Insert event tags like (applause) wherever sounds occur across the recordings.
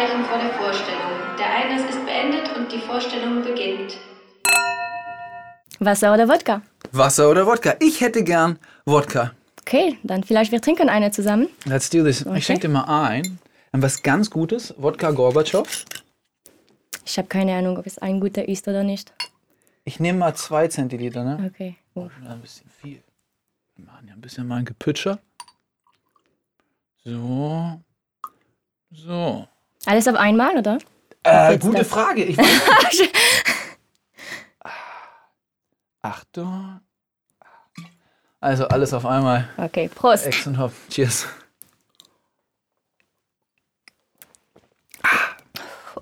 Zeichen vor der Vorstellung. Der Einlass ist beendet und die Vorstellung beginnt. Wasser oder Wodka? Wasser oder Wodka? Ich hätte gern Wodka. Okay, dann vielleicht wir trinken eine zusammen. Let's do this. Okay. Ich schenke dir mal ein. Und was ganz Gutes, Wodka Gorbatschow. Ich habe keine Ahnung, ob es ein guter ist oder nicht. Ich nehme mal zwei Zentiliter, ne? Okay. Oh. Ein bisschen viel. Wir machen ja ein bisschen mal ein Gepütscher. So. So. Alles auf einmal, oder? Äh, gute das. Frage. Ich (laughs) weiß Achtung. Also alles auf einmal. Okay, Prost. Ex und Hop. Cheers.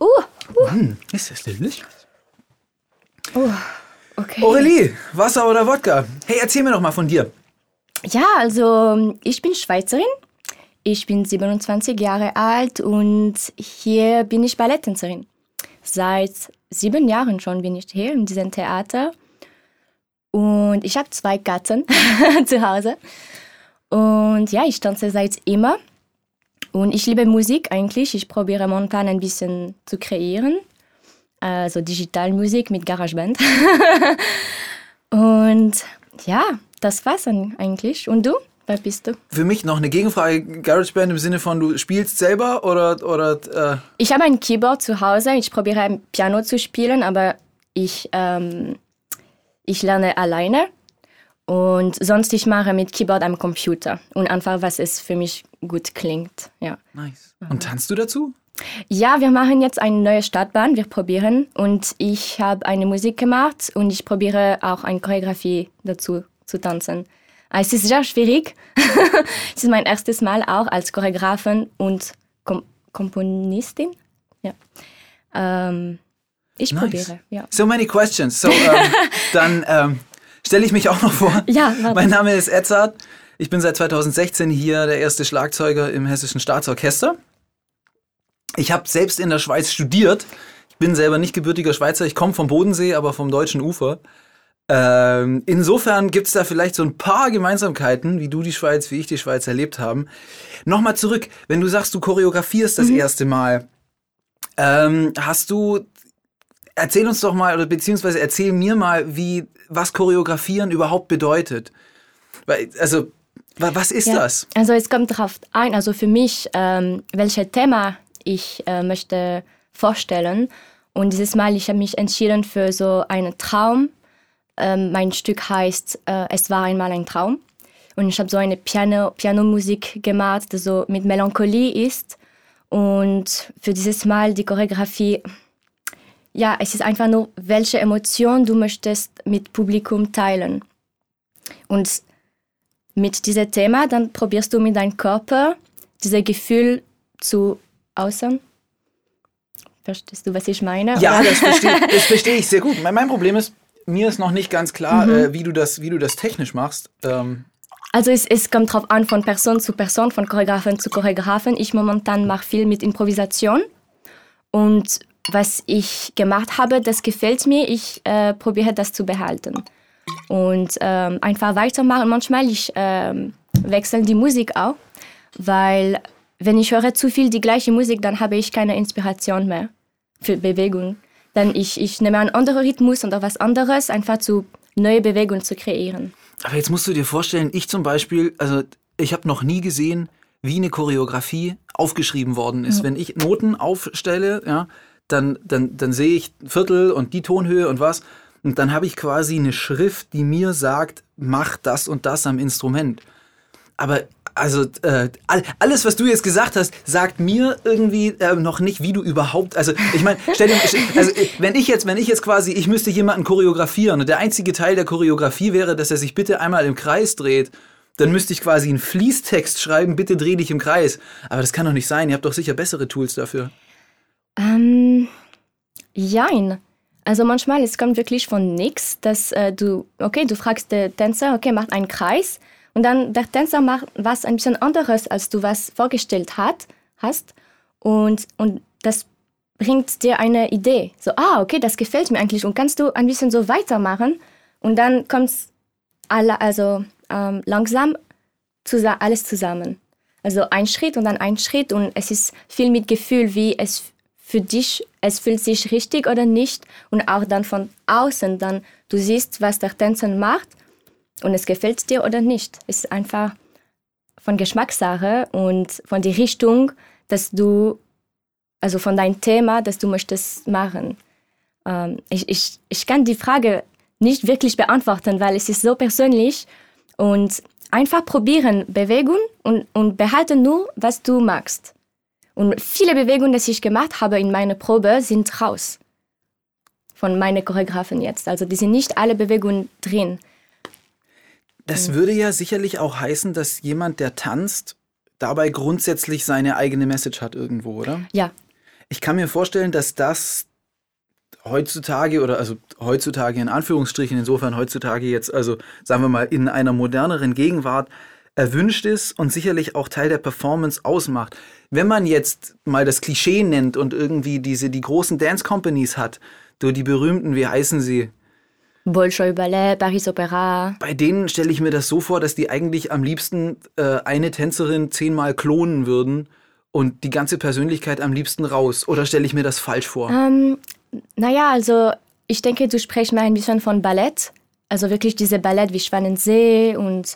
Uh, Hm, ist das delicious? okay. Aurelie, Wasser oder Wodka? Hey, erzähl mir doch mal von dir. Ja, also ich bin Schweizerin. Ich bin 27 Jahre alt und hier bin ich Balletttänzerin. Seit sieben Jahren schon bin ich hier in diesem Theater. Und ich habe zwei Katzen (laughs) zu Hause. Und ja, ich tanze seit immer. Und ich liebe Musik eigentlich. Ich probiere momentan ein bisschen zu kreieren. Also Digitalmusik mit GarageBand. (laughs) Und ja, das war's eigentlich. Und du? Wer bist du? Für mich noch eine Gegenfrage. GarageBand im Sinne von, du spielst selber oder, oder äh, Ich habe ein Keyboard zu Hause. Ich probiere ein Piano zu spielen, aber ich, ähm, ich lerne alleine. Und sonst ich mache mit Keyboard am Computer und einfach, was es für mich gut klingt. Ja. nice. Und tanzt du dazu? ja, wir machen jetzt eine neue Stadtbahn. Wir probieren und ich habe eine Musik gemacht und ich probiere auch eine Choreografie dazu zu tanzen. Es ist sehr schwierig. (laughs) es ist mein erstes Mal auch als Choreografin und Kom Komponistin. Ja. Ähm, ich Nice. probiere. Ja. So many questions. So, ähm, (laughs) dann ähm, stelle ich mich auch noch vor. Ja, warte. Mein Name ist Edzard. Ich bin seit 2016 hier der erste Schlagzeuger im Hessischen Staatsorchester. Ich habe selbst in der Schweiz studiert. Ich bin selber nicht gebürtiger Schweizer. Ich komme vom Bodensee, aber vom deutschen Ufer. Ähm, insofern gibt es da vielleicht so ein paar Gemeinsamkeiten, wie du die Schweiz, wie ich die Schweiz erlebt haben. Nochmal zurück, wenn du sagst, du choreografierst das erste Mal, ähm, hast du, erzähl uns doch mal, oder beziehungsweise erzähl mir mal, wie, was choreografieren überhaupt bedeutet. Weil, also, wa- was ist Ja. das? Also es kommt darauf ein, also für mich, ähm, welches Thema ich äh, möchte vorstellen. Und dieses Mal, ich habe mich entschieden für so einen Traum. Ähm, mein Stück heißt äh, Es war einmal ein Traum. Und ich habe so eine Piano, Pianomusik gemacht, die so mit Melancholie ist. Und für dieses Mal die Choreografie, ja, es ist einfach nur, welche Emotion du möchtest mit Publikum teilen. Und mit diesem Thema, dann probierst du mit deinem Körper dieses Gefühl zu äußern. Verstehst du, was ich meine? Ja, das verstehe das versteh ich sehr gut. (laughs) Mein Problem ist, mir ist noch nicht ganz klar, Mhm. äh, wie, du das, wie du das technisch machst. Ähm, Also es, es kommt drauf an, von Person zu Person, von Choreografen zu Choreografen. Ich momentan mache viel mit Improvisation. Und was ich gemacht habe, das gefällt mir. Ich äh, probiere das zu behalten. Und ähm, einfach weitermachen. Manchmal ich ähm, wechsle die Musik auch, weil wenn ich höre zu viel die gleiche Musik, dann habe ich keine Inspiration mehr für Bewegung. Dann ich, ich nehme einen anderen Rhythmus oder was anderes, einfach zu neue Bewegungen zu kreieren. aber jetzt musst du dir vorstellen, ich zum Beispiel, also ich habe noch nie gesehen, wie eine Choreografie aufgeschrieben worden ist. Wenn ich Noten aufstelle, ja, dann, dann, dann sehe ich Viertel und die Tonhöhe und was. Und dann habe ich quasi eine Schrift, die mir sagt, mach das und das am Instrument. Aber also äh, all- alles, was du jetzt gesagt hast, sagt mir irgendwie äh, noch nicht, wie du überhaupt. Also ich meine, stell dir, also äh, wenn ich jetzt, wenn ich jetzt quasi, ich müsste jemanden choreografieren und der einzige Teil der Choreografie wäre, dass er sich bitte einmal im Kreis dreht, dann müsste ich quasi einen Fließtext schreiben, bitte dreh dich im Kreis. Aber das kann doch nicht sein. Ihr habt doch sicher bessere Tools dafür. Ähm, jein. Also manchmal, es kommt wirklich von nichts, dass äh, du, okay, du fragst den Tänzer, okay, macht einen Kreis und dann der Tänzer macht was ein bisschen anderes, als du was vorgestellt hat, hast. Und, und das bringt dir eine Idee. So, ah, okay, das gefällt mir eigentlich. Und kannst du ein bisschen so weitermachen? Und dann kommt alle, also ähm, langsam zusa alles zusammen. also ein Schritt und dann ein Schritt. Und es ist viel mit Gefühl, wie es für dich, es fühlt sich richtig oder nicht. Und auch dann von außen, dann du siehst, was der Tänzer macht und es gefällt dir oder nicht. Es ist einfach von Geschmackssache und von der Richtung, dass du, also von deinem Thema, das du möchtest machen. Ähm, ich, ich, ich kann die Frage nicht wirklich beantworten, weil es ist so persönlich und einfach probieren, Bewegung und, und behalte nur, was du magst. Und viele Bewegungen, die ich gemacht habe in meiner Probe, sind raus von meinen Choreografen jetzt. Also die sind nicht alle Bewegungen drin. Das würde ja sicherlich auch heißen, dass jemand, der tanzt, dabei grundsätzlich seine eigene Message hat irgendwo, oder? Ja. Ich kann mir vorstellen, dass das heutzutage oder also heutzutage in Anführungsstrichen, insofern heutzutage jetzt, also sagen wir mal in einer moderneren Gegenwart erwünscht ist und sicherlich auch Teil der Performance ausmacht. Wenn man jetzt mal das Klischee nennt und irgendwie diese die großen Dance Companies hat, so die berühmten, wie heißen sie? Bolshoi Ballet, Paris Opera. Bei denen stelle ich mir das so vor, dass die eigentlich am liebsten äh, eine Tänzerin zehnmal klonen würden und die ganze Persönlichkeit am liebsten raus. Oder stelle ich mir das falsch vor? Ähm, naja, also ich denke, du sprichst mal ein bisschen von Ballett. Also wirklich diese Ballett wie Schwanensee und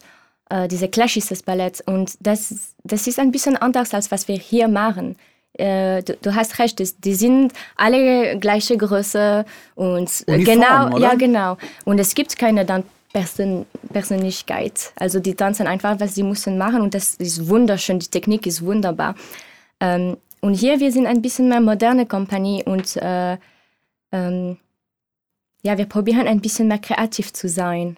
äh, diese klassisches Ballett. Und das, das ist ein bisschen anders, als was wir hier machen. Äh, du, du, hast recht, die sind alle gleiche Größe und Uniform, genau, oder? ja genau. Und es gibt keine dann Person, Persönlichkeit. Also die tanzen einfach, was sie müssen machen und das ist wunderschön. Die Technik ist wunderbar. Ähm, und hier wir sind ein bisschen mehr moderne Kompanie und äh, ähm, ja, wir probieren ein bisschen mehr kreativ zu sein.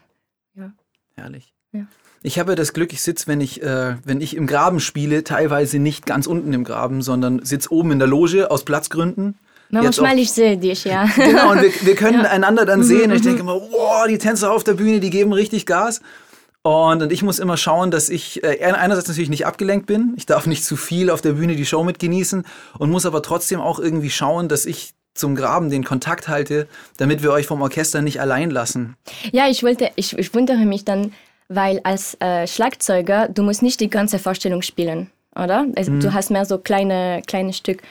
Ja. Herrlich. Ja. Ich habe das Glück, ich sitze, wenn ich, äh, wenn ich im Graben spiele, teilweise nicht ganz unten im Graben, sondern sitze oben in der Loge aus Platzgründen. Jetzt Manchmal ich sehe dich, ja. (laughs) Genau, und wir, wir können Ja. einander dann sehen. Und ich denke immer, wow, die Tänzer auf der Bühne, die geben richtig Gas. Und, und ich muss immer schauen, dass ich äh, einerseits natürlich nicht abgelenkt bin. Ich darf nicht zu viel auf der Bühne die Show mit genießen und muss aber trotzdem auch irgendwie schauen, dass ich zum Graben den Kontakt halte, damit wir euch vom Orchester nicht allein lassen. Ja, ich wollte, ich, ich wundere mich dann, weil als äh, Schlagzeuger, du musst nicht die ganze Vorstellung spielen, oder? Also, Du hast mehr so kleine, kleine Stück.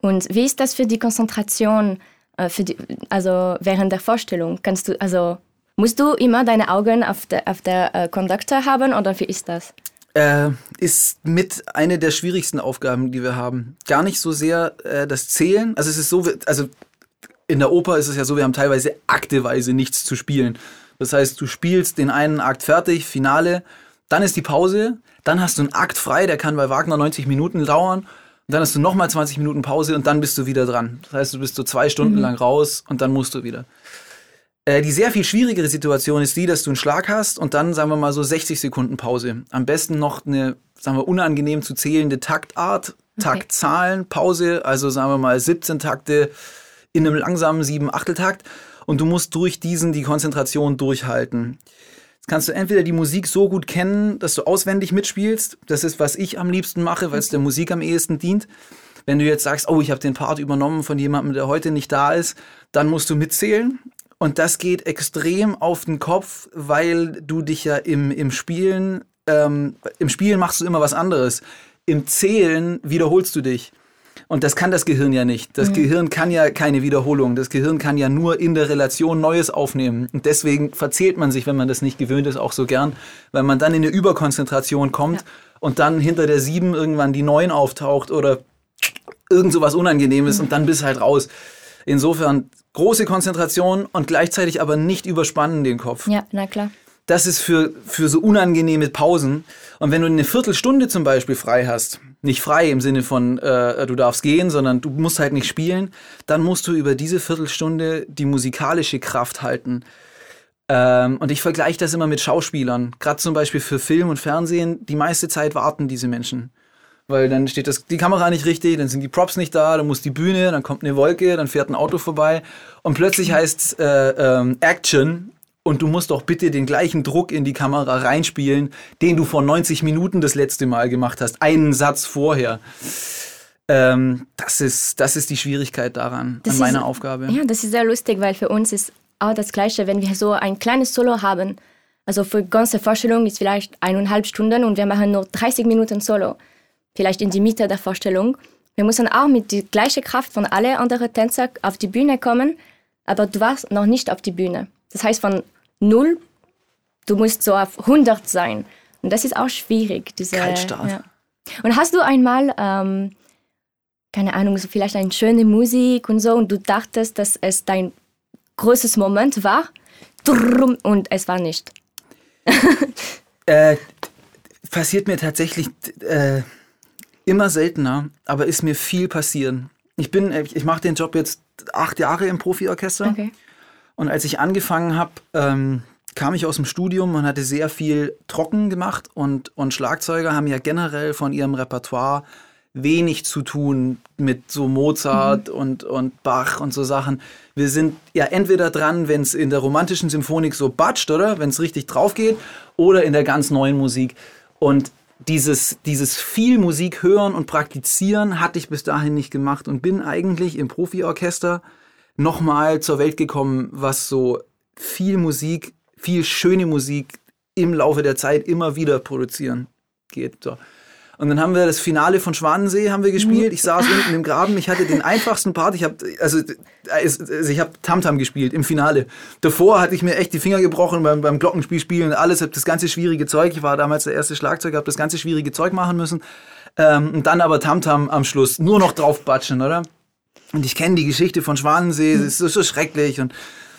Und wie ist das für die Konzentration, äh, für die, also während der Vorstellung? Kannst du, also musst du immer deine Augen auf der, auf der äh, Conductor haben oder wie ist das? Äh, ist mit eine der schwierigsten Aufgaben, die wir haben. Gar nicht so sehr äh, das Zählen. Also es ist so, also in der Oper ist es ja so, wir haben teilweise akteweise nichts zu spielen. Das heißt, du spielst den einen Akt fertig, Finale, dann ist die Pause, dann hast du einen Akt frei, der kann bei Wagner 90 Minuten dauern. Und dann hast du nochmal 20 Minuten Pause und dann bist du wieder dran. Das heißt, du bist so zwei Stunden lang raus und dann musst du wieder. Äh, die sehr viel schwierigere Situation ist die, dass du einen Schlag hast und dann, sagen wir mal, so 60 Sekunden Pause. Am besten noch eine, sagen wir, unangenehm zu zählende Taktart, Taktzahlen, Pause, also sagen wir mal 17 Takte in einem langsamen 7-Achteltakt und du musst durch diesen die Konzentration durchhalten. Jetzt kannst du entweder die Musik so gut kennen, dass du auswendig mitspielst. Das ist, was ich am liebsten mache, weil es der Musik am ehesten dient. Wenn du jetzt sagst, oh, ich habe den Part übernommen von jemandem, der heute nicht da ist, dann musst du mitzählen. Und das geht extrem auf den Kopf, weil du dich ja im, im Spielen, ähm, im Spielen machst du immer was anderes. Im Zählen wiederholst du dich. Und das kann das Gehirn ja nicht. Das Gehirn kann ja keine Wiederholung. Das Gehirn kann ja nur in der Relation Neues aufnehmen. Und deswegen verzählt man sich, wenn man das nicht gewöhnt ist, auch so gern, weil man dann in eine Überkonzentration kommt und dann hinter der sieben irgendwann die neun auftaucht oder irgend so was Unangenehmes und dann bist halt raus. Insofern große Konzentration und gleichzeitig aber nicht überspannen den Kopf. Ja, na klar. Das ist für, für so unangenehme Pausen. Und wenn du eine Viertelstunde zum Beispiel frei hast, nicht frei im Sinne von äh, du darfst gehen, sondern du musst halt nicht spielen, dann musst du über diese Viertelstunde die musikalische Kraft halten. Ähm, und ich vergleiche das immer mit Schauspielern. Gerade zum Beispiel für Film und Fernsehen, die meiste Zeit warten diese Menschen. Weil dann steht das, die Kamera nicht richtig, dann sind die Props nicht da, dann muss die Bühne, dann kommt eine Wolke, dann fährt ein Auto vorbei und plötzlich heißt äh, ähm, Action und du musst doch bitte den gleichen Druck in die Kamera reinspielen, den du vor 90 Minuten das letzte Mal gemacht hast, einen Satz vorher. Ähm, das, ist, das ist die Schwierigkeit daran, Das an meiner ist- Aufgabe. Ja, das ist sehr lustig, weil für uns ist auch das Gleiche, wenn wir so ein kleines Solo haben. Also für ganze Vorstellung ist vielleicht eineinhalb Stunden und wir machen nur 30 Minuten Solo. vielleicht in die Mitte der Vorstellung. Wir müssen auch mit der gleichen Kraft von allen anderen Tänzern auf die Bühne kommen, aber du warst noch nicht auf die Bühne. Das heißt, von null, du musst so auf 100 sein. Und das ist auch schwierig. Diese, Kaltstart. Ja. Und hast du einmal, ähm, keine Ahnung, so vielleicht eine schöne Musik und so, und du dachtest, dass es dein großes Moment war, und es war nicht? (laughs) Äh, passiert mir tatsächlich äh, immer seltener, aber ist mir viel passieren. Ich bin, äh, ich mache den Job jetzt acht Jahre im Profiorchester. Okay. Und als ich angefangen habe, ähm, kam ich aus dem Studium und hatte sehr viel trocken gemacht und, und Schlagzeuger haben ja generell von ihrem Repertoire wenig zu tun mit so Mozart mhm. und, und Bach und so Sachen. Wir sind ja entweder dran, wenn es in der romantischen Symphonik so batscht, oder? Wenn es richtig drauf geht, oder in der ganz neuen Musik. Und dieses, dieses viel Musik hören und praktizieren hatte ich bis dahin nicht gemacht und bin eigentlich im Profiorchester nochmal zur Welt gekommen, was so viel Musik, viel schöne Musik im Laufe der Zeit immer wieder produzieren geht. So. Und dann haben wir das Finale von Schwanensee haben wir gespielt. Ich saß unten im Graben. Ich hatte den einfachsten Part. Ich habe also, also ich habe Tamtam gespielt im Finale. Davor hatte ich mir echt die Finger gebrochen beim, beim Glockenspiel spielen und alles. Habe das ganze schwierige Zeug. Ich war damals der erste Schlagzeuger. Habe das ganze schwierige Zeug machen müssen. Ähm, und dann aber Tamtam am Schluss nur noch draufbatschen, oder? Und ich kenne die Geschichte von Schwanensee. Es ist so, schrecklich und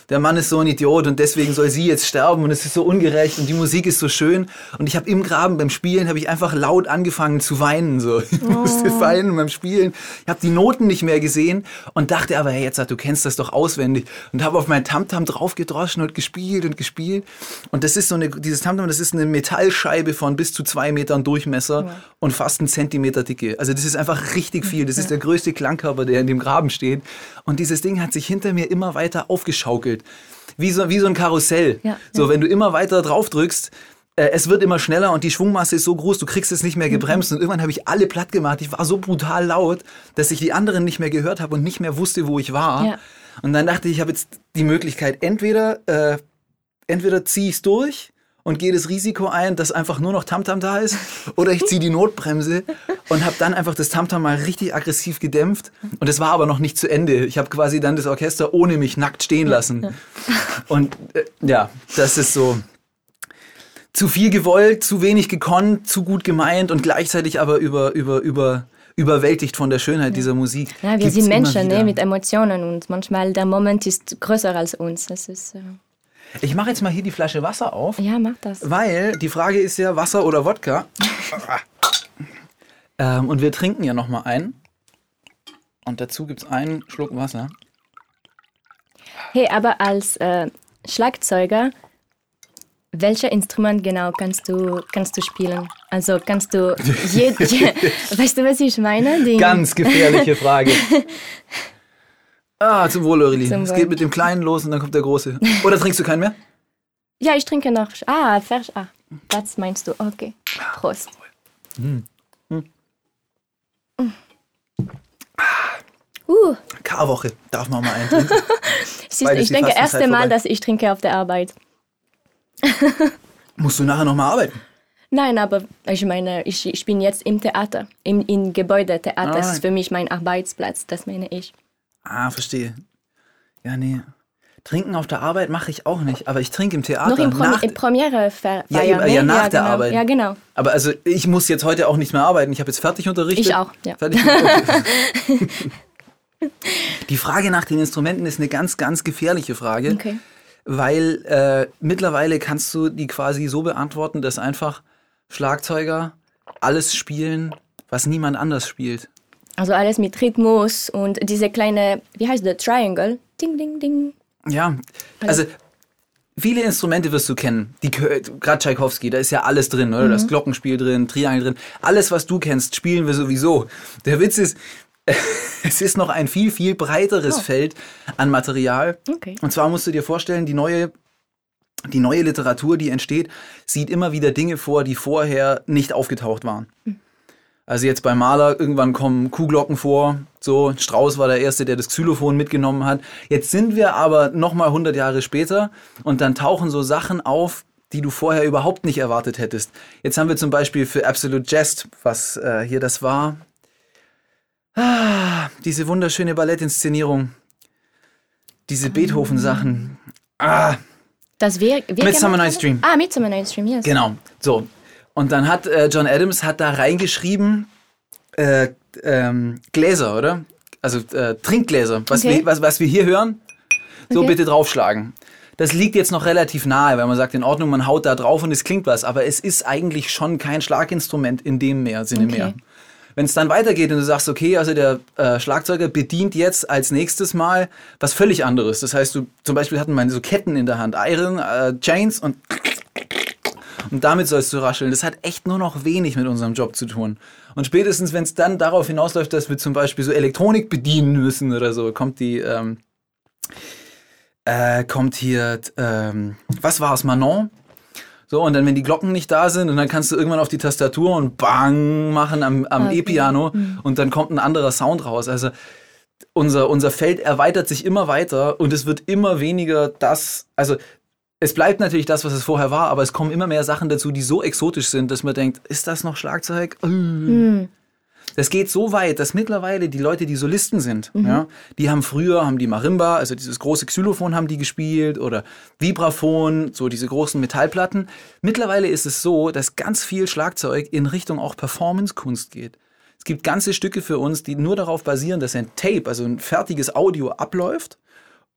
der Mann ist so ein Idiot und deswegen soll sie jetzt sterben und es ist so ungerecht und die Musik ist so schön. Und ich habe im Graben beim Spielen, habe ich einfach laut angefangen zu weinen. So. (laughs) Ich oh. musste weinen beim Spielen. Ich habe die Noten nicht mehr gesehen und dachte aber, hey, jetzt du kennst das doch auswendig. Und habe auf mein Tamtam draufgedroschen und gespielt und gespielt. Und das ist so eine, dieses Tamtam, das ist eine Metallscheibe von bis zu zwei Metern Durchmesser ja. und fast einen Zentimeter Dicke. Also das ist einfach richtig viel. Das ist der größte Klangkörper, der in dem Graben steht. Und dieses Ding hat sich hinter mir immer weiter aufgeschaukelt entwickelt. Wie so, wie so ein Karussell. Ja, so, ja. wenn du immer weiter drauf drückst, äh, es wird immer schneller und die Schwungmasse ist so groß, du kriegst es nicht mehr gebremst. Mhm. Und irgendwann habe ich alle platt gemacht. Ich war so brutal laut, dass ich die anderen nicht mehr gehört habe und nicht mehr wusste, wo ich war. Ja. Und dann dachte ich, ich habe jetzt die Möglichkeit, entweder, äh, entweder ziehe ich es durch und gehe das Risiko ein, dass einfach nur noch Tamtam da ist. Oder ich ziehe die Notbremse und habe dann einfach das Tamtam mal richtig aggressiv gedämpft. Und es war aber noch nicht zu Ende. Ich habe quasi dann das Orchester ohne mich nackt stehen lassen. Und äh, ja, das ist so zu viel gewollt, zu wenig gekonnt, zu gut gemeint und gleichzeitig aber über, über, über, überwältigt von der Schönheit dieser Musik. Ja, wir Gibt's sind Menschen ne, mit Emotionen und manchmal der Moment ist größer als uns. Das ist, äh ich mache jetzt mal hier die Flasche Wasser auf. Ja, mach das. Weil die Frage ist ja Wasser oder Wodka. (laughs) ähm, und wir trinken ja noch mal einen. Und dazu gibt es einen Schluck Wasser. Hey, aber als äh, Schlagzeuger, welches Instrument genau kannst du, kannst du spielen? Also kannst du, (laughs) je, je, weißt du, was ich meine? Die Ganz gefährliche Frage. (laughs) Ah, zum Wohl, Aurelie. Es geht mit dem Kleinen los und dann kommt der Große. Oder trinkst du keinen mehr? Ja, ich trinke noch. Ah, fertig. Ah, das meinst du. Okay. Prost. Mm. Mm. Uh. Karwoche darf man mal eintrinken. (laughs) Ich denke, erste Mal, dass ich trinke auf der Arbeit. (laughs) Musst du nachher nochmal arbeiten? Nein, aber ich meine, ich, ich bin jetzt im Theater, im, im Gebäudetheater. Ah. Das ist für mich mein Arbeitsplatz, das meine ich. Ah, verstehe. Ja, nee. Trinken auf der Arbeit mache ich auch nicht, aber ich trinke im Theater. Noch in, Pro nach, Premiere feiern. Ja, ja, ja, nach ja, der genau. Arbeit. Ja, genau. Aber also ich muss jetzt heute auch nicht mehr arbeiten. Ich habe jetzt fertig unterrichtet. Ich auch, ja. Fertig, (laughs) okay. Die Frage nach den Instrumenten ist eine ganz, ganz gefährliche Frage. Okay. Weil äh, mittlerweile kannst du die quasi so beantworten, dass einfach Schlagzeuger alles spielen, was niemand anders spielt. Also alles mit Rhythmus und diese kleine, wie heißt der, Triangle? Ding, ding, ding. Ja, also viele Instrumente wirst du kennen. Gerade Tchaikovsky, da ist ja alles drin, oder? Mhm. Das Glockenspiel drin, Triangel drin. Alles, was du kennst, spielen wir sowieso. Der Witz ist, (laughs) es ist noch ein viel, viel breiteres oh. Feld an Material. Okay. Und zwar musst du dir vorstellen, die neue die neue Literatur, die entsteht, sieht immer wieder Dinge vor, die vorher nicht aufgetaucht waren. Mhm. Also jetzt bei Maler, irgendwann kommen Kuhglocken vor. So, Strauß war der Erste, der das Xylophon mitgenommen hat. Jetzt sind wir aber nochmal 100 Jahre später und dann tauchen so Sachen auf, die du vorher überhaupt nicht erwartet hättest. Jetzt haben wir zum Beispiel für Absolute Jest, was äh, hier das war, ah, diese wunderschöne Ballettinszenierung, diese Beethoven-Sachen. Ah, Das wir, wir Midsummer Night's? Dream. Ah, Midsummer Night's Dream, yes. Genau, so. Und dann hat äh, John Adams hat da reingeschrieben äh, ähm, Gläser, oder? Also äh, Trinkgläser, was, Okay. wir, was, was wir hier hören, so Okay. bitte draufschlagen. Das liegt jetzt noch relativ nahe, weil man sagt, in Ordnung, man haut da drauf und es klingt was, aber es ist eigentlich schon kein Schlaginstrument in dem mehr, Sinne Okay. mehr. Wenn es dann weitergeht und du sagst, okay, also der äh, Schlagzeuger bedient jetzt als nächstes Mal was völlig anderes. Das heißt, du zum Beispiel hatten wir so Ketten in der Hand, Iron, äh, Chains und und damit sollst du rascheln. Das hat echt nur noch wenig mit unserem Job zu tun. Und spätestens, wenn es dann darauf hinausläuft, dass wir zum Beispiel so Elektronik bedienen müssen oder so, kommt die, ähm, äh, kommt hier, ähm, was war es, Manon? So, und dann, wenn die Glocken nicht da sind, und dann kannst du irgendwann auf die Tastatur und bang machen am, am Okay. E-Piano und dann kommt ein anderer Sound raus. Also unser, unser Feld erweitert sich immer weiter und es wird immer weniger das, also es bleibt natürlich das, was es vorher war, aber es kommen immer mehr Sachen dazu, die so exotisch sind, dass man denkt, ist das noch Schlagzeug? Äh. Das geht so weit, dass mittlerweile die Leute, die Solisten sind, ja, die haben früher, haben die Marimba, also dieses große Xylophon haben die gespielt oder Vibraphon, so diese großen Metallplatten. Mittlerweile ist es so, dass ganz viel Schlagzeug in Richtung auch Performance-Kunst geht. Es gibt ganze Stücke für uns, die nur darauf basieren, dass ein Tape, also ein fertiges Audio abläuft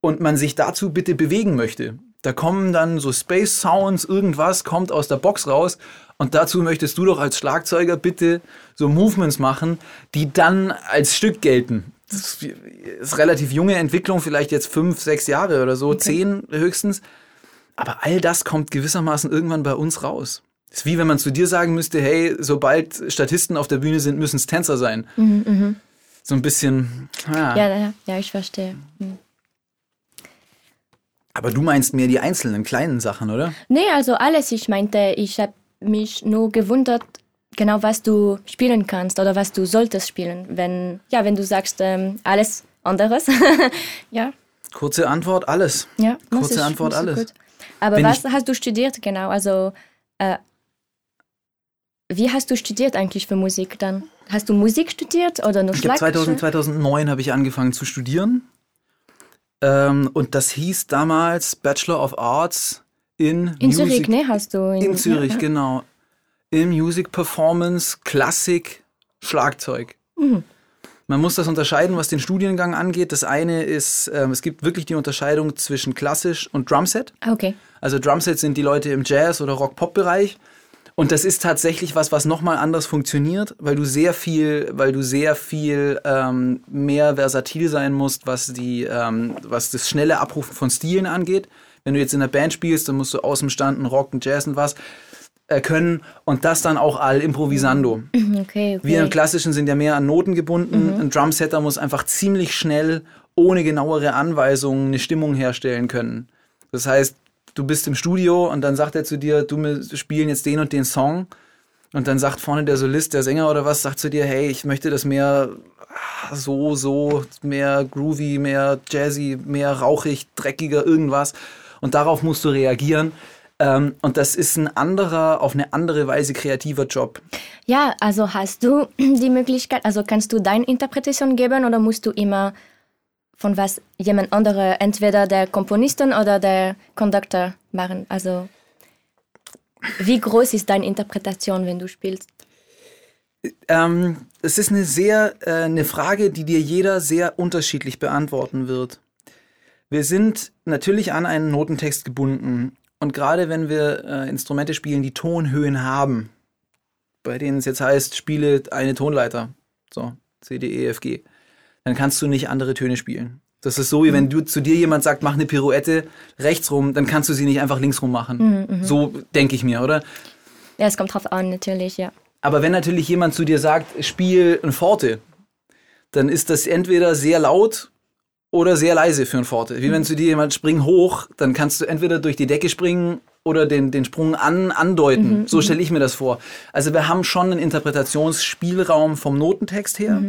und man sich dazu bitte bewegen möchte. Da kommen dann so Space Sounds, irgendwas kommt aus der Box raus und dazu möchtest du doch als Schlagzeuger bitte so Movements machen, die dann als Stück gelten. Das ist relativ junge Entwicklung, vielleicht jetzt fünf, sechs Jahre oder so, zehn höchstens. Aber all das kommt gewissermaßen irgendwann bei uns raus. Das ist wie wenn man zu dir sagen müsste, hey, sobald Statisten auf der Bühne sind, müssen es Tänzer sein. So ein bisschen. ah. Ja, ja, ja, ich verstehe. Hm. Aber du meinst mehr die einzelnen kleinen Sachen, oder? Nee, also alles. Ich meinte, ich habe mich nur gewundert, genau was du spielen kannst oder was du solltest spielen. Wenn, ja, wenn du sagst, ähm, alles anderes. (laughs) ja, Kurze Antwort, alles. ja. Kurze ist- Antwort, alles. gut. Aber Wenn was ich- hast du studiert genau? Also, äh, wie hast du studiert eigentlich für Musik dann? Hast du Musik studiert oder nur Ich Schlagzeug? 2000, 2009 habe ich angefangen zu studieren. Ähm, und das hieß damals Bachelor of Arts in, In Music. Zürich, ne? Hast du In Zürich, ja. genau. In Music Performance, Klassik, Schlagzeug. Mhm. Man muss das unterscheiden, was den Studiengang angeht. Das eine ist, ähm, es gibt wirklich die Unterscheidung zwischen klassisch und Drumset. Ah, Okay. Also Drumset sind die Leute im Jazz- oder Rock-Pop-Bereich. Und das ist tatsächlich was, was nochmal anders funktioniert, weil du sehr viel, weil du sehr viel ähm, mehr versatil sein musst, was die, ähm, was das schnelle Abrufen von Stilen angeht. Wenn du jetzt in der Band spielst, dann musst du aus dem Stand einen Rock, einen Jazz und was äh, können und das dann auch all improvisando. Mhm, (laughs) Okay, okay. Wir im Klassischen sind ja mehr an Noten gebunden. Ein Drumsetter muss einfach ziemlich schnell, ohne genauere Anweisungen, eine Stimmung herstellen können. Das heißt, du bist im Studio und dann sagt er zu dir, du wir spielen jetzt den und den Song. Und dann sagt vorne der Solist, der Sänger oder was, sagt zu dir, hey, ich möchte das mehr ah, so, so, mehr groovy, mehr jazzy, mehr rauchig, dreckiger, irgendwas. Und darauf musst du reagieren. Ähm, und das ist ein anderer, auf eine andere Weise kreativer Job. Ja, also hast du (clears throat) die Möglichkeit, also kannst du deine Interpretation geben oder musst du immer von was jemand andere, entweder der Komponisten oder der Conductor machen? Also wie groß ist deine Interpretation, wenn du spielst? Ähm, es ist eine sehr äh, eine Frage, die dir jeder sehr unterschiedlich beantworten wird. Wir sind natürlich an einen Notentext gebunden und gerade wenn wir äh, Instrumente spielen, die Tonhöhen haben, bei denen es jetzt heißt, spiele eine Tonleiter, so C, D, E, F, G, dann kannst du nicht andere Töne spielen. Das ist so, wie wenn du zu dir jemand sagt, mach eine Pirouette rechts rum, dann kannst du sie nicht einfach links rum machen. So denke ich mir, oder? Ja, es kommt drauf an, natürlich, ja. Aber wenn natürlich jemand zu dir sagt, spiel ein Forte, dann ist das entweder sehr laut oder sehr leise für ein Forte. Wie wenn zu dir jemand spring hoch, dann kannst du entweder durch die Decke springen oder den, den Sprung an, andeuten. so stelle ich mir das vor. Also wir haben schon einen Interpretationsspielraum vom Notentext her.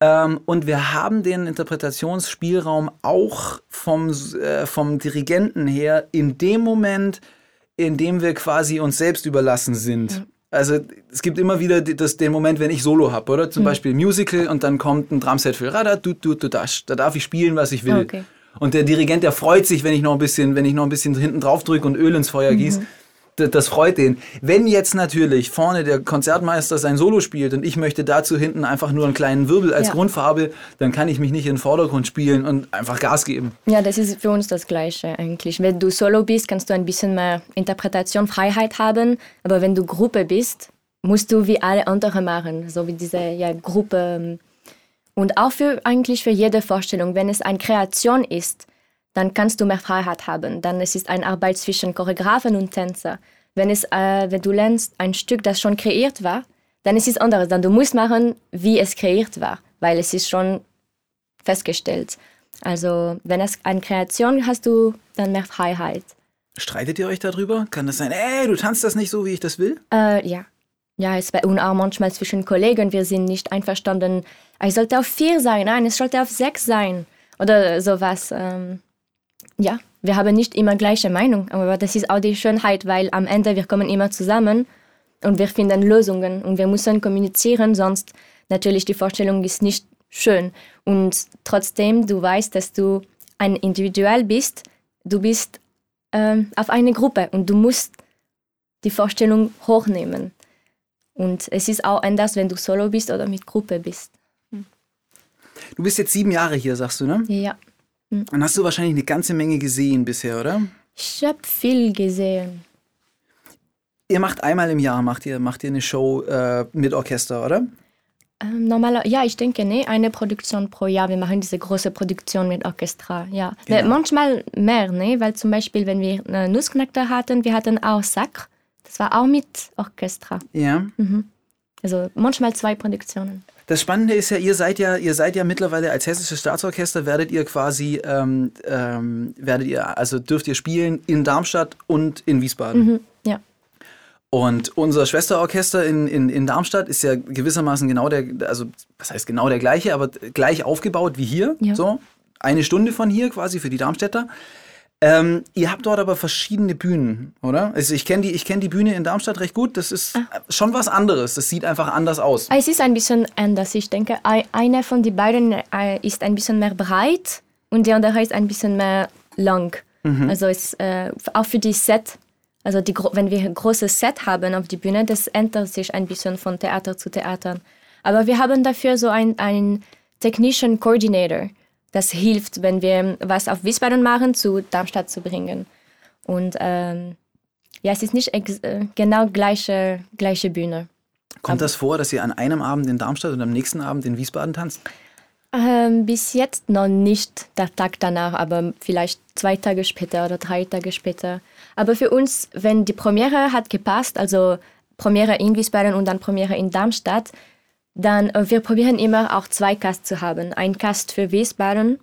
Ähm, und wir haben den Interpretationsspielraum auch vom, äh, vom Dirigenten her in dem Moment, in dem wir quasi uns selbst überlassen sind. Ja. Also es gibt immer wieder das, den Moment, wenn ich Solo habe, oder? Zum mhm. Beispiel Musical und dann kommt ein Drumset für Rada, du, du, du, dash. Da darf ich spielen, was ich will. Okay. Und der Dirigent, der freut sich, wenn ich noch ein bisschen, wenn ich noch ein bisschen hinten drauf drücke und Öl ins Feuer mhm. Das freut den. Wenn jetzt natürlich vorne der Konzertmeister sein Solo spielt und ich möchte dazu hinten einfach nur einen kleinen Wirbel als ja. Grundfarbe, dann kann ich mich nicht in den Vordergrund spielen und einfach Gas geben. Ja, das ist für uns das Gleiche eigentlich. Wenn du Solo bist, kannst du ein bisschen mehr Interpretationsfreiheit haben, aber wenn du Gruppe bist, musst du wie alle anderen machen, so wie diese ja, Gruppe. Und auch für eigentlich für jede Vorstellung, wenn es eine Kreation ist, dann kannst du mehr Freiheit haben. Dann es ist eine Arbeit zwischen Choreografen und Tänzer. Wenn, es, äh, wenn du lernst ein Stück, das schon kreiert war, dann ist es anderes. Dann du musst machen, wie es kreiert war, weil es ist schon festgestellt. Also wenn es eine Kreation hast du dann mehr Freiheit. Streitet ihr euch darüber? Kann das sein, ey, du tanzt das nicht so, wie ich das will? Äh, ja. Ja, es war auch manchmal zwischen Kollegen, wir sind nicht einverstanden. Es sollte auf vier sein, nein, es sollte auf sechs sein. Oder sowas. Ähm, ja, wir haben nicht immer gleiche Meinung, aber das ist auch die Schönheit, weil am Ende wir kommen immer zusammen und wir finden Lösungen und wir müssen kommunizieren, sonst natürlich die Vorstellung ist nicht schön. Und trotzdem, du weißt, dass du ein Individual bist, du bist ähm, auf eine Gruppe und du musst die Vorstellung hochnehmen. Und es ist auch anders, wenn du solo bist oder mit Gruppe bist. Du bist jetzt sieben Jahre hier, sagst du, ne? Ja. Hm. Dann hast du wahrscheinlich eine ganze Menge gesehen bisher, oder? Ich habe viel gesehen. Ihr macht einmal im Jahr macht ihr, macht ihr eine Show äh, mit Orchester, oder? Ähm, normaler, ja, ich denke, ne, eine Produktion pro Jahr. Wir machen diese große Produktion mit Orchester, ja. Genau. Manchmal mehr, ne, weil zum Beispiel, wenn wir eine Nussknacker hatten, wir hatten auch Sack. Das war auch mit Orchester. Ja. Mhm. Also manchmal zwei Produktionen. Das Spannende ist ja, ihr seid ja, ihr seid ja mittlerweile als hessisches Staatsorchester werdet ihr quasi, ähm, ähm, werdet ihr, also dürft ihr spielen in Darmstadt und in Wiesbaden. Mhm, ja. Und unser Schwesterorchester in, in, in Darmstadt ist ja gewissermaßen genau der, also was heißt genau der gleiche, aber gleich aufgebaut wie hier. Ja. So eine Stunde von hier quasi für die Darmstädter. Ähm, ihr habt dort aber verschiedene Bühnen, oder? Also ich kenne die, kenn die Bühne in Darmstadt recht gut. Das ist ah. schon was anderes. Das sieht einfach anders aus. Es ist ein bisschen anders. Ich denke, eine von den beiden äh, ist ein bisschen mehr breit und die andere ist ein bisschen mehr lang. Mhm. Also es, äh, auch für die Set, also die, wenn wir ein großes Set haben auf die Bühne, das ändert sich ein bisschen von Theater zu Theater. Aber wir haben dafür so einen technischen Coordinator das hilft, wenn wir was auf Wiesbaden machen, zu Darmstadt zu bringen. Und ähm, ja, es ist nicht äh, genau gleiche, gleiche Bühne. Kommt das vor, dass ihr an einem Abend in Darmstadt und am nächsten Abend in Wiesbaden tanzt? Ähm, bis jetzt noch nicht der Tag danach, aber vielleicht zwei Tage später oder drei Tage später. Aber für uns, wenn die Premiere hat gepasst, also Premiere in Wiesbaden und dann Premiere in Darmstadt, dann äh, wir probieren immer auch zwei Cast zu haben. Ein Cast für Wiesbaden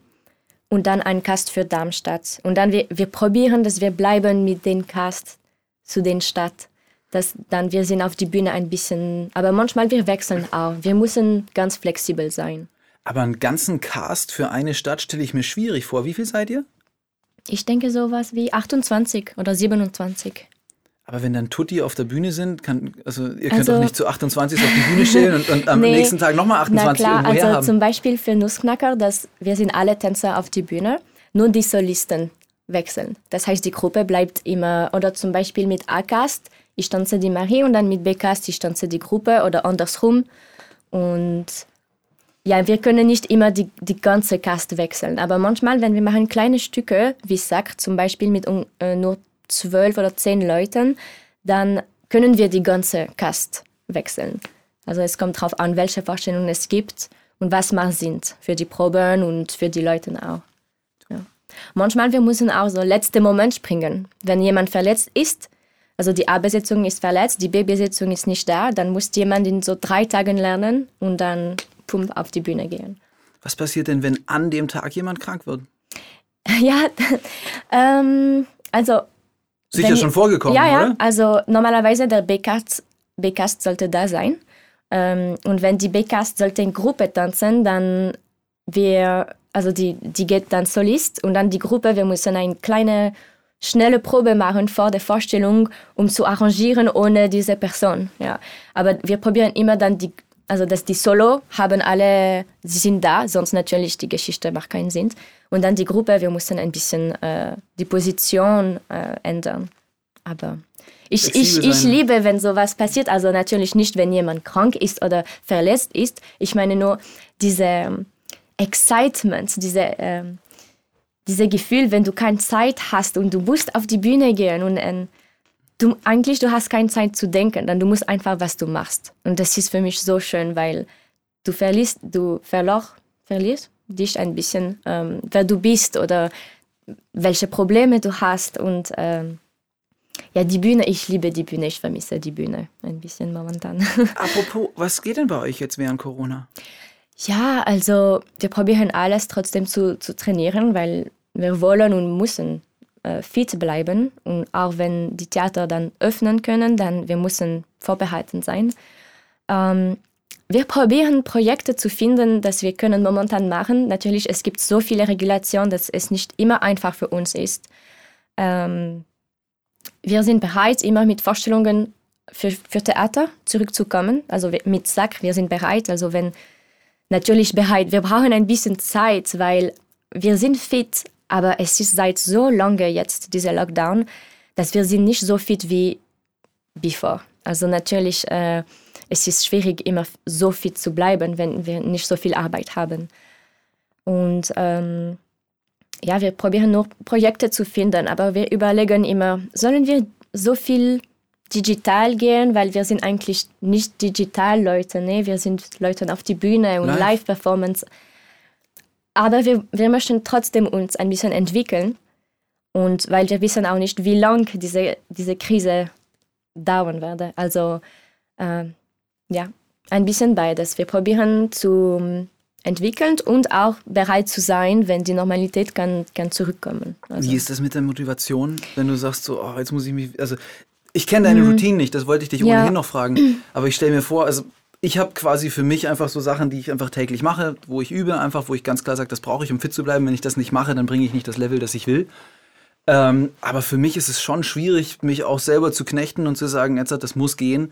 und dann ein Cast für Darmstadt. Und dann wir, wir probieren, dass wir bleiben mit dem Cast zu den Stadt. Dass dann wir sind auf die Bühne ein bisschen, aber manchmal wir wechseln auch. Wir müssen ganz flexibel sein. Aber einen ganzen Cast für eine Stadt stelle ich mir schwierig vor. Wie viel seid ihr? Ich denke sowas wie 28 oder 27. Aber wenn dann Tutti auf der Bühne sind, kann, also ihr könnt also, doch nicht zu 28 auf die Bühne stellen und, und am (laughs) nee, nächsten Tag nochmal 28 na klar, also haben. Zum Beispiel für Nussknacker, dass wir sind alle Tänzer auf die Bühne, nur die Solisten wechseln. Das heißt, die Gruppe bleibt immer, oder zum Beispiel mit A-Cast, ich tanze die Marie und dann mit B-Cast, ich tanze die Gruppe oder andersrum. Und ja, wir können nicht immer die, die ganze Cast wechseln, aber manchmal, wenn wir machen kleine Stücke, wie Sack, zum Beispiel mit äh, nur zwölf oder zehn Leuten, dann können wir die ganze Cast wechseln. Also es kommt darauf an, welche Vorstellungen es gibt und was macht Sinn für die Proben und für die Leute auch. Ja. Manchmal wir müssen auch so letzte Moment springen. Wenn jemand verletzt ist, also die A-Besetzung ist verletzt, die B-Besetzung ist nicht da, dann muss jemand in so drei Tagen lernen und dann pump auf die Bühne gehen. Was passiert denn, wenn an dem Tag jemand krank wird? (laughs) Ja, (laughs) ähm, also Sicher wenn, schon vorgekommen, ja, ja, oder? also normalerweise der B-Cast, sollte da sein. Ähm, und wenn die B-Cast sollte in Gruppe tanzen, dann wir, also die, die geht dann Solist und dann die Gruppe, wir müssen eine kleine schnelle Probe machen vor der Vorstellung, um zu arrangieren ohne diese Person. Ja. Aber wir probieren immer dann die, also dass die Solo haben alle, sie sind da, sonst natürlich die Geschichte macht keinen Sinn. Und dann die Gruppe, wir mussten ein bisschen äh, die Position äh, ändern. Aber ich, ich, ich liebe, wenn sowas passiert. Also natürlich nicht, wenn jemand krank ist oder verletzt ist. Ich meine nur diese ähm, Excitement, diese, ähm, diese Gefühl, wenn du keine Zeit hast und du musst auf die Bühne gehen und äh, du eigentlich du hast keine Zeit zu denken, dann du musst einfach was du machst. Und das ist für mich so schön, weil du verlierst, du verlor, verlierst dich ein bisschen, ähm, wer du bist oder welche Probleme du hast und ähm, ja, die Bühne, ich liebe die Bühne, ich vermisse die Bühne ein bisschen momentan. (laughs) Apropos, was geht denn bei euch jetzt während Corona? Ja, also wir probieren alles trotzdem zu, zu trainieren, weil wir wollen und müssen äh, fit bleiben. Und auch wenn die Theater dann öffnen können, dann wir müssen vorbereitet sein. Ähm, wir probieren Projekte zu finden, dass wir können momentan machen. Natürlich, es gibt so viele Regulationen, dass es nicht immer einfach für uns ist. Ähm, wir sind bereit, immer mit Vorstellungen für, für Theater zurückzukommen. Also mit Sack, wir sind bereit. Also wenn natürlich bereit, wir brauchen ein bisschen Zeit, weil wir sind fit, aber es ist seit so lange jetzt dieser Lockdown, dass wir sind nicht so fit wie bevor. Also natürlich, äh, es ist schwierig, immer so fit zu bleiben, wenn wir nicht so viel Arbeit haben. Und ähm, ja, wir probieren nur Projekte zu finden, aber wir überlegen immer, sollen wir so viel digital gehen, weil wir sind eigentlich nicht digital Leute, ne? wir sind Leute auf die Bühne und Live-Performance. Aber wir, wir möchten trotzdem uns ein bisschen entwickeln und weil wir wissen auch nicht, wie lang diese, diese Krise dauern werde. Also äh, ja, ein bisschen beides. Wir probieren zu entwickeln und auch bereit zu sein, wenn die Normalität kann, kann zurückkommen. Also. Wie ist das mit der Motivation, wenn du sagst, so, oh, jetzt muss ich mich, also ich kenne deine mhm. Routine nicht, das wollte ich dich ja. ohnehin noch fragen, aber ich stelle mir vor, also ich habe quasi für mich einfach so Sachen, die ich einfach täglich mache, wo ich übe, einfach, wo ich ganz klar sage, das brauche ich, um fit zu bleiben. Wenn ich das nicht mache, dann bringe ich nicht das Level, das ich will. Ähm, aber für mich ist es schon schwierig, mich auch selber zu knechten und zu sagen, jetzt das muss gehen,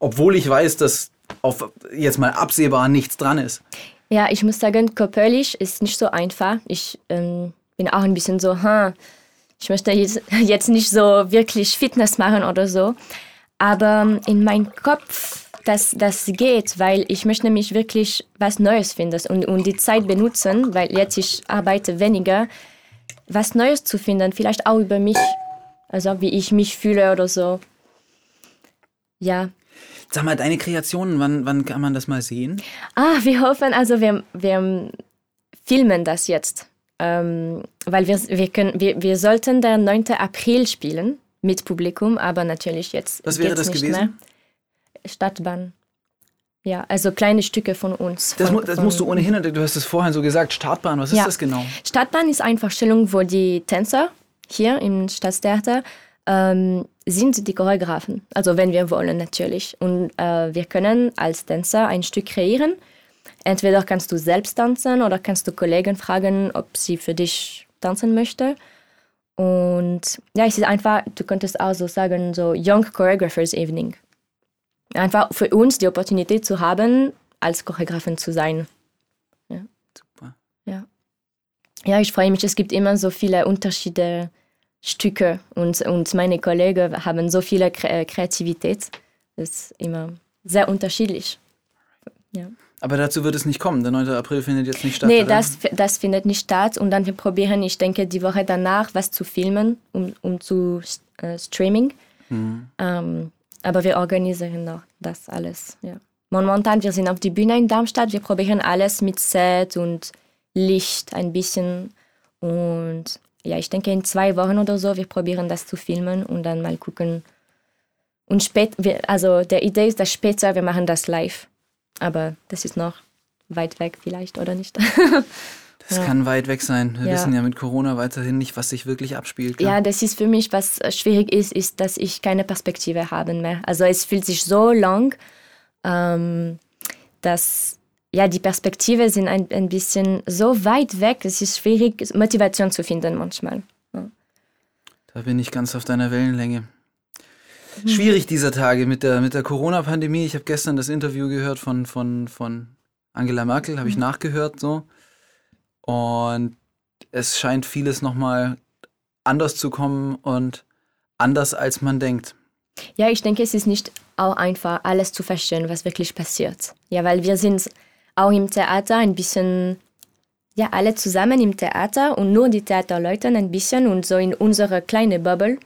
obwohl ich weiß, dass auf jetzt mal absehbar nichts dran ist. Ja, ich muss sagen, körperlich ist nicht so einfach. Ich ähm, bin auch ein bisschen so, hm, ich möchte jetzt, jetzt nicht so wirklich Fitness machen oder so. Aber ähm, in meinem Kopf, das, das geht, weil ich möchte nämlich wirklich was Neues finden und, und die Zeit benutzen, weil jetzt ich arbeite weniger, was Neues zu finden, vielleicht auch über mich, also wie ich mich fühle oder so. Ja, Sag mal, deine Kreationen, wann, wann kann man das mal sehen? Ah, wir hoffen, also wir, wir filmen das jetzt. Ähm, weil wir, wir, können, wir, wir sollten den 9. April spielen mit Publikum, aber natürlich jetzt. Was wäre das gewesen? Mehr. Stadtbahn. Ja, also kleine Stücke von uns. Das, von, mu das musst du ohnehin, du hast es vorhin so gesagt, Startbahn, was ist ja. das genau? Startbahn ist eine Vorstellung, wo die Tänzer hier im Staatstheater ähm, sind die Choreografen. Also wenn wir wollen natürlich. Und äh, wir können als Tänzer ein Stück kreieren. Entweder kannst du selbst tanzen oder kannst du Kollegen fragen, ob sie für dich tanzen möchte. Und ja, es ist einfach, du könntest auch so sagen, so Young Choreographers Evening. Einfach für uns die Opportunität zu haben, als Choreografin zu sein. Ja. Super. Ja. ja, ich freue mich, es gibt immer so viele Unterschiede Stücke und, und meine Kollegen haben so viel äh, Kreativität. Das ist immer sehr unterschiedlich. Ja. Aber dazu wird es nicht kommen. Der 9. April findet jetzt nicht statt. Nee, das, das findet nicht statt. Und dann wir probieren, ich denke, die Woche danach was zu filmen, um, um zu äh, Streaming. Mhm. Ähm, aber wir organisieren noch das alles. Ja. Momentan, wir sind auf die Bühne in Darmstadt. Wir probieren alles mit Set und Licht ein bisschen. Und ja, ich denke in zwei Wochen oder so, wir probieren das zu filmen und dann mal gucken. Und später, also der Idee ist, dass später wir machen das live. Aber das ist noch weit weg vielleicht oder nicht. (laughs) Das ja. kann weit weg sein. Wir ja. wissen ja mit Corona weiterhin nicht, was sich wirklich abspielt. Klar. Ja, das ist für mich, was schwierig ist, ist, dass ich keine Perspektive habe mehr. Also es fühlt sich so lang, ähm, dass ja, die Perspektive sind ein, ein bisschen so weit weg, es ist schwierig, Motivation zu finden manchmal. Ja. Da bin ich ganz auf deiner Wellenlänge. Schwierig dieser Tage mit der, mit der Corona-Pandemie. Ich habe gestern das Interview gehört von, von, von Angela Merkel, habe ich Mhm. nachgehört so. Und es scheint vieles nochmal anders zu kommen und anders als man denkt. Ja, ich denke, es ist nicht auch einfach, alles zu verstehen, was wirklich passiert. Ja, weil wir sind auch im Theater ein bisschen, ja, alle zusammen im Theater und nur die Theaterleute ein bisschen und so in unserer kleinen Bubble.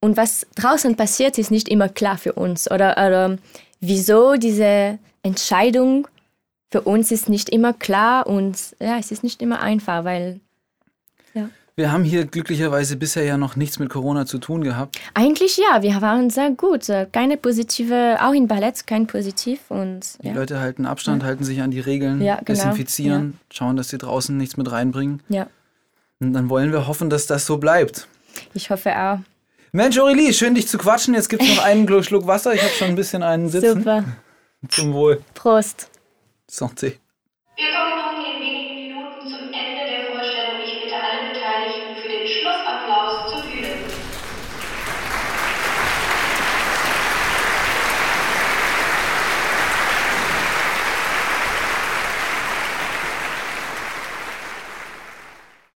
Und was draußen passiert, ist nicht immer klar für uns. Oder, oder wieso diese Entscheidung für uns ist nicht immer klar und ja, es ist nicht immer einfach, weil Wir haben hier glücklicherweise bisher ja noch nichts mit Corona zu tun gehabt. eigentlich ja, wir waren sehr gut. Äh, Keine positive, auch in Ballett kein positiv und Die ja. Leute halten Abstand, halten sich an die Regeln, Ja, genau. desinfizieren, schauen, dass sie draußen nichts mit reinbringen. ja, Und dann wollen wir hoffen, dass das so bleibt. ich hoffe auch. Mensch, Aurelie, schön dich zu quatschen. Jetzt gibt es noch einen (laughs) Schluck Wasser. Ich habe schon ein bisschen einen sitzen. Super. Zum Wohl. Prost. Santé.